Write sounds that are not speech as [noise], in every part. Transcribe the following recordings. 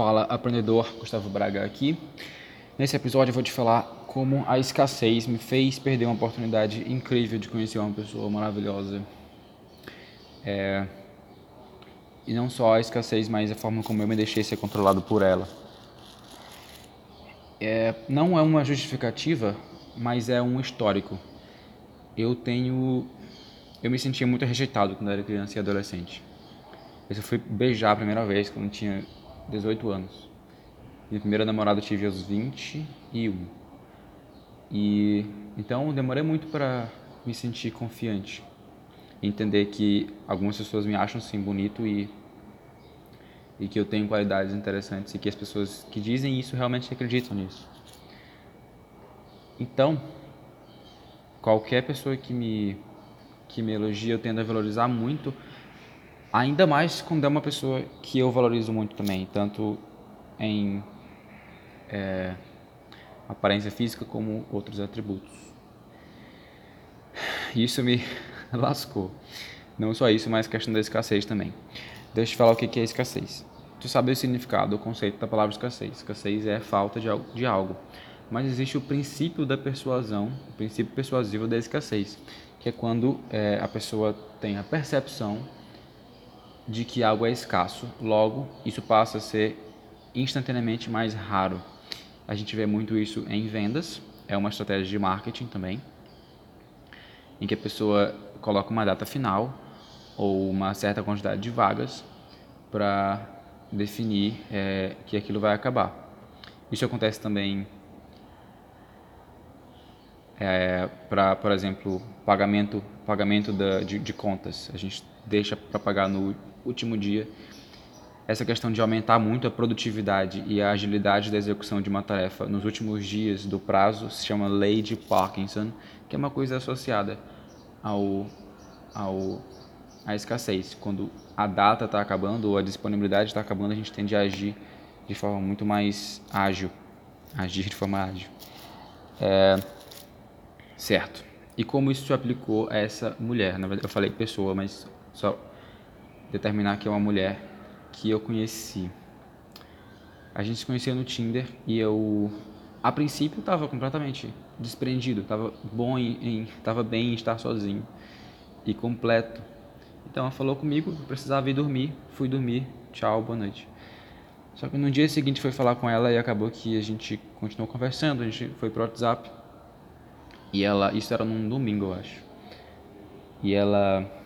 Fala, aprendedor Gustavo Braga aqui. Nesse episódio eu vou te falar como a escassez me fez perder uma oportunidade incrível de conhecer uma pessoa maravilhosa. É... E não só a escassez, mas a forma como eu me deixei ser controlado por ela. É... Não é uma justificativa, mas é um histórico. Eu tenho. Eu me sentia muito rejeitado quando era criança e adolescente. Eu fui beijar a primeira vez quando tinha 18 anos. Minha primeira namorada eu tive aos 21. E então demorei muito para me sentir confiante, entender que algumas pessoas me acham sim bonito e e que eu tenho qualidades interessantes e que as pessoas que dizem isso realmente acreditam nisso. Então, qualquer pessoa que me que me elogia, eu tendo a valorizar muito Ainda mais quando é uma pessoa que eu valorizo muito também, tanto em é, aparência física como outros atributos. Isso me [laughs] lascou. Não só isso, mas questão da escassez também. Deixa eu te falar o que é escassez. Tu sabe o significado, o conceito da palavra escassez. Escassez é falta de algo. Mas existe o princípio da persuasão, o princípio persuasivo da escassez, que é quando é, a pessoa tem a percepção de que algo é escasso, logo isso passa a ser instantaneamente mais raro. A gente vê muito isso em vendas, é uma estratégia de marketing também, em que a pessoa coloca uma data final ou uma certa quantidade de vagas para definir é, que aquilo vai acabar. Isso acontece também é, para, por exemplo, pagamento, pagamento da, de, de contas. A gente deixa para pagar no último dia, essa questão de aumentar muito a produtividade e a agilidade da execução de uma tarefa nos últimos dias do prazo se chama lei de Parkinson, que é uma coisa associada ao, ao à escassez. Quando a data está acabando ou a disponibilidade está acabando, a gente tende a agir de forma muito mais ágil, agir de forma ágil. É, certo. E como isso se aplicou a essa mulher? Na verdade, eu falei pessoa, mas só determinar que é uma mulher que eu conheci. A gente se conhecia no Tinder e eu, a princípio, estava completamente desprendido, estava bom em, em, tava bem em estar sozinho e completo. Então ela falou comigo, precisava ir dormir, fui dormir, tchau, boa noite. Só que no dia seguinte foi falar com ela e acabou que a gente continuou conversando, a gente foi pro WhatsApp. E ela, isso era num domingo, eu acho. E ela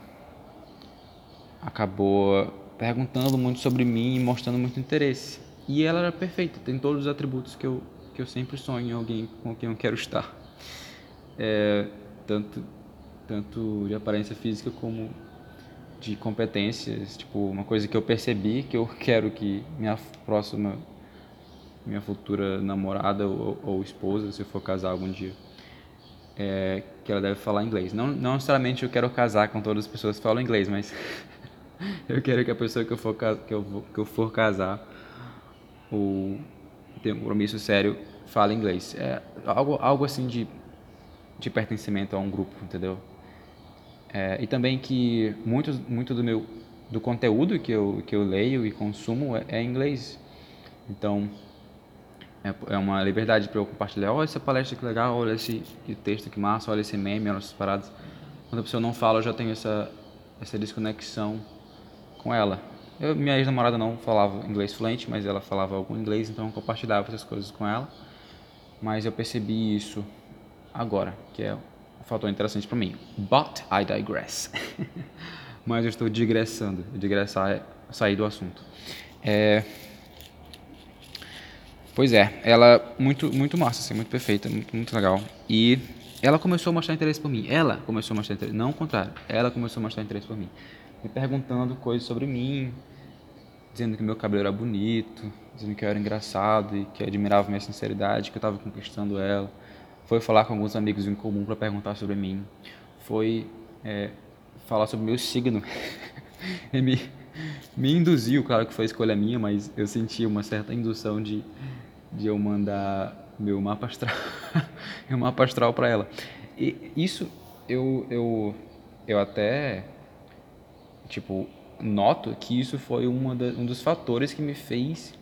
acabou perguntando muito sobre mim e mostrando muito interesse. E ela era perfeita, tem todos os atributos que eu, que eu sempre sonho em alguém com quem eu quero estar. É, tanto, tanto de aparência física como de competências. Tipo, uma coisa que eu percebi que eu quero que minha próxima, minha futura namorada ou, ou esposa, se eu for casar algum dia, é, que ela deve falar inglês. Não, não necessariamente eu quero casar com todas as pessoas que falam inglês, mas [laughs] [laughs] eu quero que a pessoa que eu for, que eu, que eu for casar ou ter um compromisso sério fale inglês. É algo, algo assim de, de pertencimento a um grupo, entendeu? É, e também que muito, muito do meu do conteúdo que eu, que eu leio e consumo é, é inglês. Então, é, é uma liberdade para eu compartilhar. Olha essa palestra que legal, olha esse texto que massa, olha esse meme, olha essas paradas. Quando a pessoa não fala, eu já tenho essa, essa desconexão com ela. Eu, minha ex-namorada não falava inglês fluente, mas ela falava algum inglês, então eu compartilhava essas coisas com ela. Mas eu percebi isso agora, que é um fator interessante para mim. But I digress. [laughs] mas eu estou digressando. Digressar é sair do assunto. É... Pois é, ela muito muito massa, assim, muito perfeita, muito, muito legal. E ela começou a mostrar interesse por mim. Ela começou a mostrar interesse, não o contrário. Ela começou a mostrar interesse por mim me perguntando coisas sobre mim, dizendo que meu cabelo era bonito, dizendo que eu era engraçado e que admirava minha sinceridade, que eu estava conquistando ela. Foi falar com alguns amigos em comum para perguntar sobre mim. Foi é, falar sobre meu signo. [laughs] e me, me induziu, claro que foi escolha minha, mas eu senti uma certa indução de, de eu mandar meu mapa astral, [laughs] meu mapa astral para ela. E isso eu, eu, eu até tipo, noto que isso foi uma da, um dos fatores que me fez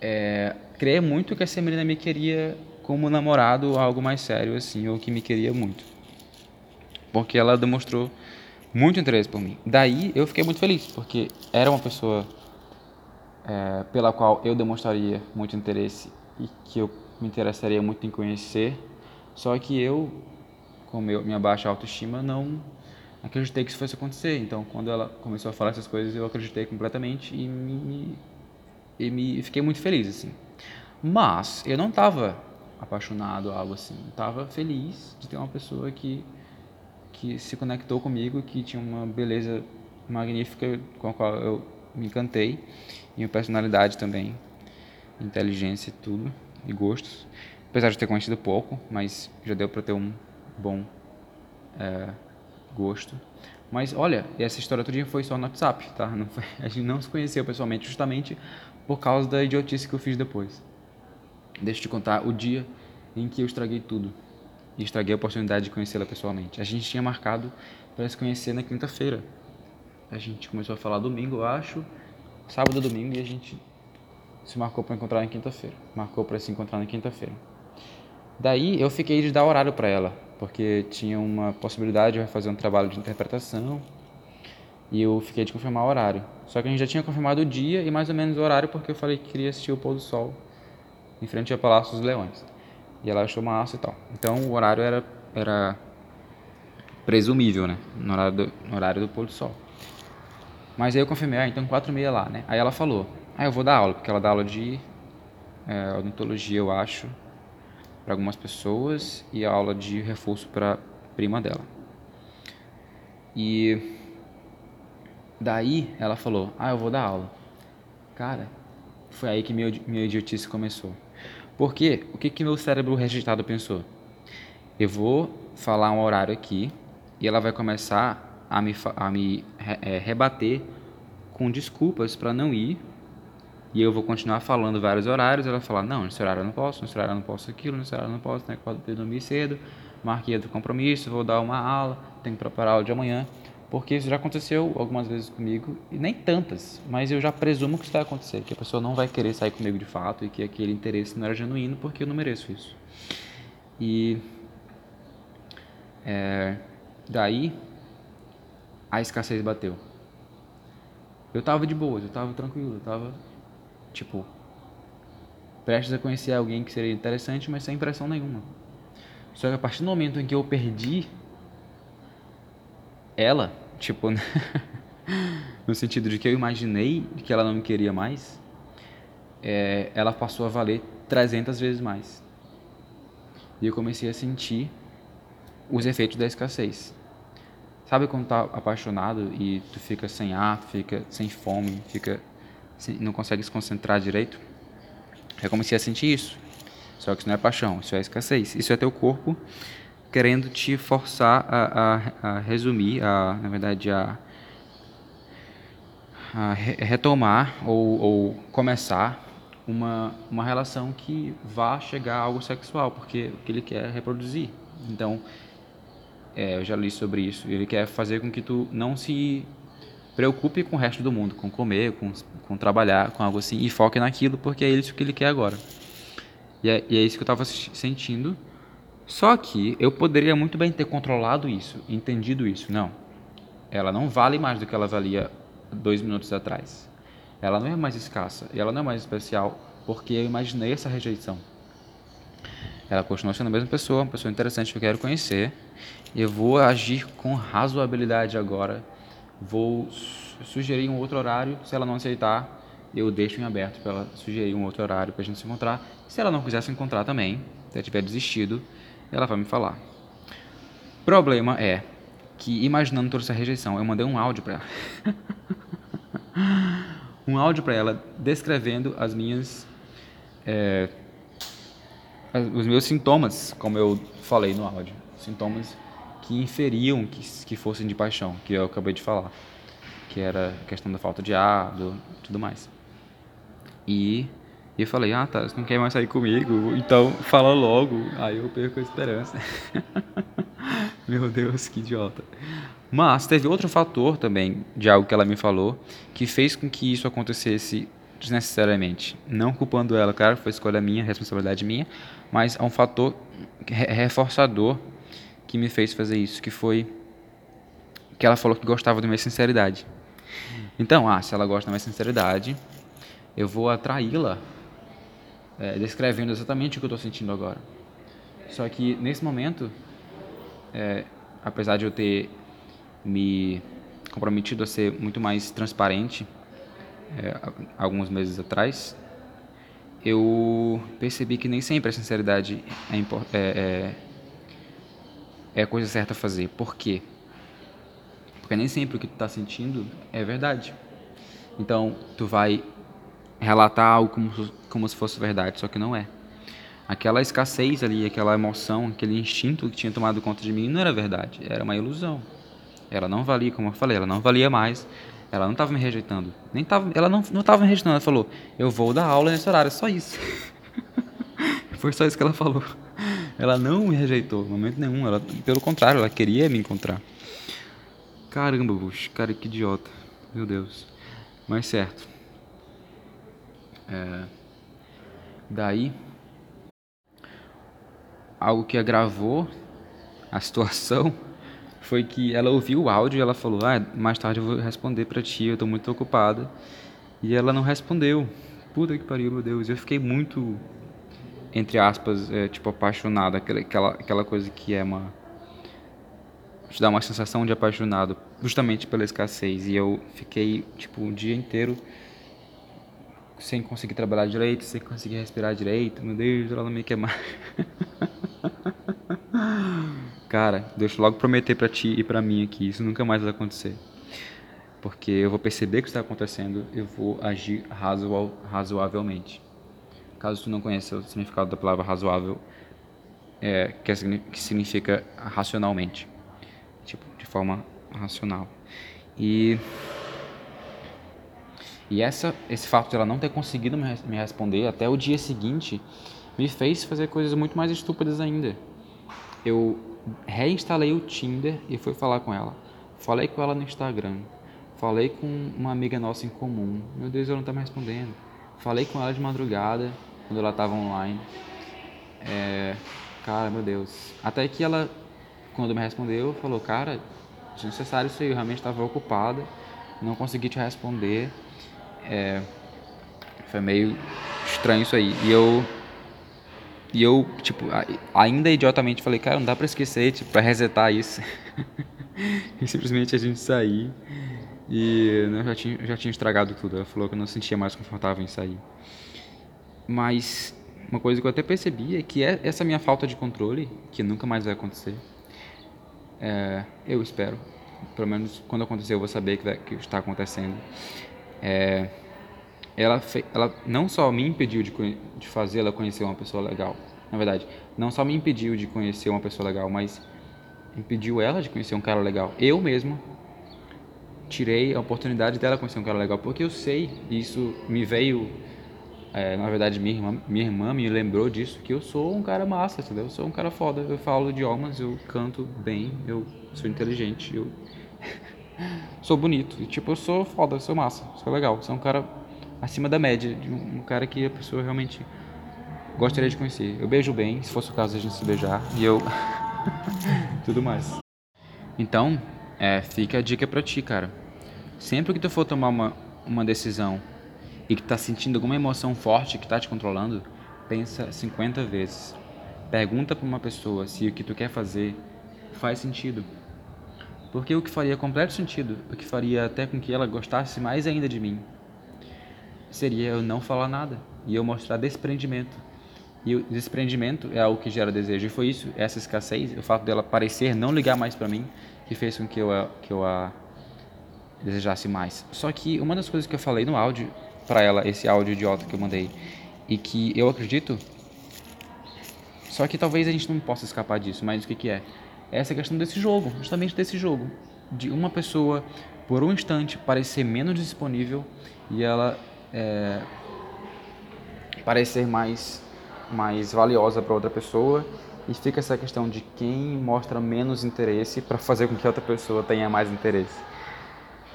é, creio muito que essa menina me queria como namorado, algo mais sério, assim, ou que me queria muito. Porque ela demonstrou muito interesse por mim. Daí eu fiquei muito feliz, porque era uma pessoa é, pela qual eu demonstraria muito interesse e que eu me interessaria muito em conhecer, só que eu, com meu, minha baixa autoestima, não acreditei que isso fosse acontecer. Então, quando ela começou a falar essas coisas, eu acreditei completamente e me, e me fiquei muito feliz, assim. Mas eu não estava apaixonado, algo assim. Estava feliz de ter uma pessoa que que se conectou comigo, que tinha uma beleza magnífica com a qual eu me encantei, e uma personalidade também, inteligência tudo, e gostos. Apesar de ter conhecido pouco, mas já deu para ter um bom é, gosto. Mas olha, essa história todo dia foi só no WhatsApp, tá? Não foi, [laughs] a gente não se conheceu pessoalmente, justamente por causa da idiotice que eu fiz depois. Deixa eu te contar o dia em que eu estraguei tudo. E estraguei a oportunidade de conhecê-la pessoalmente. A gente tinha marcado para se conhecer na quinta-feira. A gente começou a falar domingo, eu acho, sábado domingo, e a gente se marcou para encontrar na quinta-feira. Marcou para se encontrar na quinta-feira. Daí eu fiquei de dar horário para ela, porque tinha uma possibilidade de fazer um trabalho de interpretação e eu fiquei de confirmar o horário. Só que a gente já tinha confirmado o dia e mais ou menos o horário porque eu falei que queria assistir o pôr do sol em frente ao Palácio dos Leões. E ela achou massa e tal. Então o horário era, era presumível, né? No horário, do, no horário do pôr do sol. Mas aí eu confirmei, ah, então quatro e meia lá, né? Aí ela falou, ah, eu vou dar aula, porque ela dá aula de é, odontologia, eu acho, para algumas pessoas e aula de reforço para prima dela. E daí ela falou, ah, eu vou dar aula. Cara, foi aí que meu, minha idiotice começou. Porque o que, que meu cérebro rejeitado pensou? Eu vou falar um horário aqui e ela vai começar a me, a me é, rebater com desculpas para não ir. E eu vou continuar falando vários horários. Ela vai falar: Não, nesse horário eu não posso, nesse horário eu não posso aquilo, nesse horário eu não posso, né? Pode dormir cedo, marquei outro compromisso, vou dar uma aula, tenho que preparar a aula de amanhã porque isso já aconteceu algumas vezes comigo, e nem tantas, mas eu já presumo que isso vai acontecer, que a pessoa não vai querer sair comigo de fato e que aquele interesse não era genuíno porque eu não mereço isso. E é, daí a escassez bateu. Eu tava de boa, eu tava tranquilo, eu tava tipo prestes a conhecer alguém que seria interessante, mas sem pressão nenhuma. Só que a partir do momento em que eu perdi ela, tipo, [laughs] no sentido de que eu imaginei que ela não me queria mais, é, ela passou a valer 300 vezes mais. E eu comecei a sentir os efeitos da escassez. Sabe quando tá apaixonado e tu fica sem ar, fica sem fome, fica não consegue se concentrar direito? Eu comecei a sentir isso. Só que isso não é paixão, isso é escassez. Isso é teu corpo querendo te forçar a, a, a resumir, a, na verdade, a, a retomar ou, ou, começar uma, uma relação que vá chegar a algo sexual, porque o que ele quer é reproduzir. Então, é, eu já li sobre isso. Ele quer fazer com que tu não se preocupe com o resto do mundo, com comer, com, com trabalhar, com algo assim, e foque naquilo, porque é isso que ele quer agora. E é, e é isso que eu estava sentindo só que eu poderia muito bem ter controlado isso, entendido isso. Não, ela não vale mais do que ela valia dois minutos atrás. Ela não é mais escassa, ela não é mais especial, porque eu imaginei essa rejeição. Ela continua sendo a mesma pessoa, uma pessoa interessante que eu quero conhecer. E eu vou agir com razoabilidade agora. Vou sugerir um outro horário. Se ela não aceitar, eu deixo em aberto para ela sugerir um outro horário para a gente se encontrar. Se ela não quiser se encontrar também, se ela tiver desistido, ela vai me falar. Problema é que, imaginando toda essa rejeição, eu mandei um áudio para ela. [laughs] um áudio para ela descrevendo as minhas. É, os meus sintomas, como eu falei no áudio. Sintomas que inferiam que, que fossem de paixão, que eu acabei de falar. Que era a questão da falta de ar, do, tudo mais. E e eu falei, ah tá, você não quer mais sair comigo, então fala logo. Aí eu perco a esperança. [laughs] Meu Deus, que idiota. Mas teve outro fator também, de algo que ela me falou, que fez com que isso acontecesse desnecessariamente. Não culpando ela, claro, foi escolha minha, responsabilidade minha, mas há um fator reforçador que me fez fazer isso, que foi que ela falou que gostava da minha sinceridade. Então, ah, se ela gosta da minha sinceridade, eu vou atraí-la é, descrevendo exatamente o que eu estou sentindo agora. Só que nesse momento, é, apesar de eu ter me comprometido a ser muito mais transparente é, alguns meses atrás, eu percebi que nem sempre a sinceridade é, é, é, a coisa certa a fazer. Por quê? Porque nem sempre o que tu está sentindo é verdade. Então, tu vai relatar algo como, como se fosse verdade, só que não é. Aquela escassez ali, aquela emoção, aquele instinto que tinha tomado conta de mim não era verdade, era uma ilusão. Ela não valia, como eu falei, ela não valia mais. Ela não estava me rejeitando. Nem tava, ela não estava me rejeitando. Ela falou: Eu vou dar aula nesse horário. Só isso. [laughs] Foi só isso que ela falou. Ela não me rejeitou, no momento nenhum. Ela, pelo contrário, ela queria me encontrar. Caramba, Bush, cara, que idiota. Meu Deus. Mas certo. É, daí, algo que agravou a situação [laughs] foi que ela ouviu o áudio e ela falou: ah, mais tarde eu vou responder para ti, eu estou muito ocupada. E ela não respondeu. Puta que pariu, meu Deus. Eu fiquei muito, entre aspas, é, tipo, apaixonado. Aquela, aquela coisa que é uma. te dá uma sensação de apaixonado, justamente pela escassez. E eu fiquei, tipo, o dia inteiro sem conseguir trabalhar direito, sem conseguir respirar direito. Meu Deus, ela não me quer mais. [laughs] Cara, deixa eu logo prometer para ti e para mim aqui, isso nunca mais vai acontecer. Porque eu vou perceber que está acontecendo, eu vou agir razoavelmente. Caso tu não conheça o significado da palavra razoável, é, que, é, que significa racionalmente, tipo, de forma racional. E e essa, esse fato de ela não ter conseguido me, responder até o dia seguinte me fez fazer coisas muito mais estúpidas ainda. Eu reinstalei o Tinder e fui falar com ela. Falei com ela no Instagram. Falei com uma amiga nossa em comum. Meu Deus, ela não tá me respondendo. Falei com ela de madrugada, quando ela tava online. É, cara, meu Deus. Até que ela, quando me respondeu, falou: Cara, desnecessário isso aí, eu realmente estava ocupada, não consegui te responder. É, foi meio estranho isso aí. E eu e eu, tipo, ainda idiotamente falei, cara, não dá pra esquecer, tipo, pra resetar isso. [laughs] e simplesmente a gente sair. E né, já tinha, já tinha estragado tudo. Ela falou que eu não sentia mais confortável em sair. Mas uma coisa que eu até percebi é que é essa minha falta de controle, que nunca mais vai acontecer, é, eu espero. Pelo menos quando acontecer eu vou saber que, que está acontecendo. É, ela, ela não só me impediu de, de fazer ela conhecer uma pessoa legal, na verdade, não só me impediu de conhecer uma pessoa legal, mas impediu ela de conhecer um cara legal. Eu mesmo tirei a oportunidade dela conhecer um cara legal, porque eu sei, isso me veio, é, na verdade, minha irmã, minha irmã me lembrou disso, que eu sou um cara massa, entendeu? Eu sou um cara foda, eu falo idiomas, eu canto bem, eu sou inteligente, eu [laughs] sou bonito, e, tipo, eu sou foda, eu sou massa, sou legal, sou um cara acima da média, um, cara que a pessoa realmente gostaria de conhecer. Eu beijo bem, se fosse o caso a gente se beijar, e eu. [laughs] tudo mais. Então, é, fica a dica pra ti, cara. Sempre que tu for tomar uma, uma decisão e que tá sentindo alguma emoção forte que tá te controlando, pensa 50 vezes. Pergunta para uma pessoa se o que tu quer fazer faz sentido. Porque o que faria completo sentido, o que faria até com que ela gostasse mais ainda de mim, seria eu não falar nada e eu mostrar desprendimento. E o desprendimento é algo que gera desejo. E foi isso, essa escassez, o fato dela parecer não ligar mais para mim, que fez com que eu, que eu a desejasse mais. Só que uma das coisas que eu falei no áudio para ela, esse áudio idiota que eu mandei, e que eu acredito, só que talvez a gente não possa escapar disso, mas o que, que é? é essa questão desse jogo, justamente desse jogo. De uma pessoa, por um instante, parecer menos disponível e ela é, parecer mais, mais valiosa para outra pessoa e fica essa questão de quem mostra menos interesse para fazer com que outra pessoa tenha mais interesse.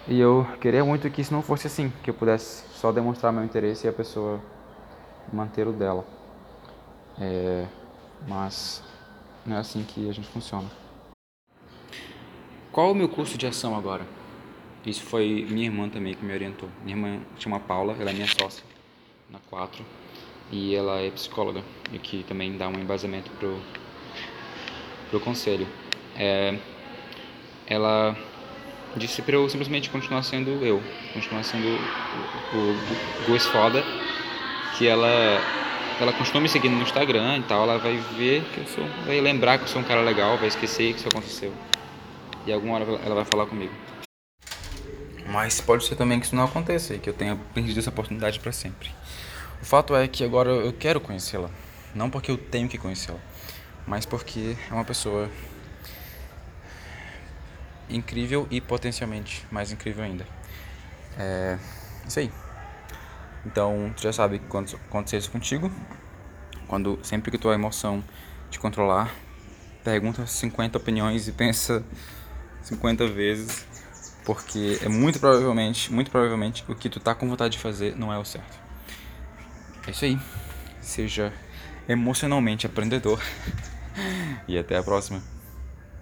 E eu queria muito que isso não fosse assim, que eu pudesse só demonstrar meu interesse e a pessoa manter o dela. É, mas não é assim que a gente funciona. Qual o meu curso de ação agora? Isso foi minha irmã também que me orientou. Minha irmã chama Paula, ela é minha sócia na 4 e ela é psicóloga e que também dá um embasamento pro, pro conselho. É, ela disse para eu simplesmente continuar sendo eu, continuar sendo o, o, o Foda, que ela ela continua me seguindo no Instagram e tal, ela vai ver que eu sou, vai lembrar que eu sou um cara legal, vai esquecer que isso aconteceu. E alguma hora ela vai falar comigo. Mas pode ser também que isso não aconteça e que eu tenha perdido essa oportunidade para sempre. O fato é que agora eu quero conhecê-la, não porque eu tenho que conhecê-la, mas porque é uma pessoa incrível e potencialmente mais incrível ainda. É isso aí. Então, tu já sabe que quando acontecer isso contigo, quando sempre que tua emoção te controlar, pergunta 50 opiniões e pensa 50 vezes, porque é muito provavelmente, muito provavelmente o que tu tá com vontade de fazer não é o certo. É isso aí. Seja emocionalmente aprendedor. [laughs] e até a próxima.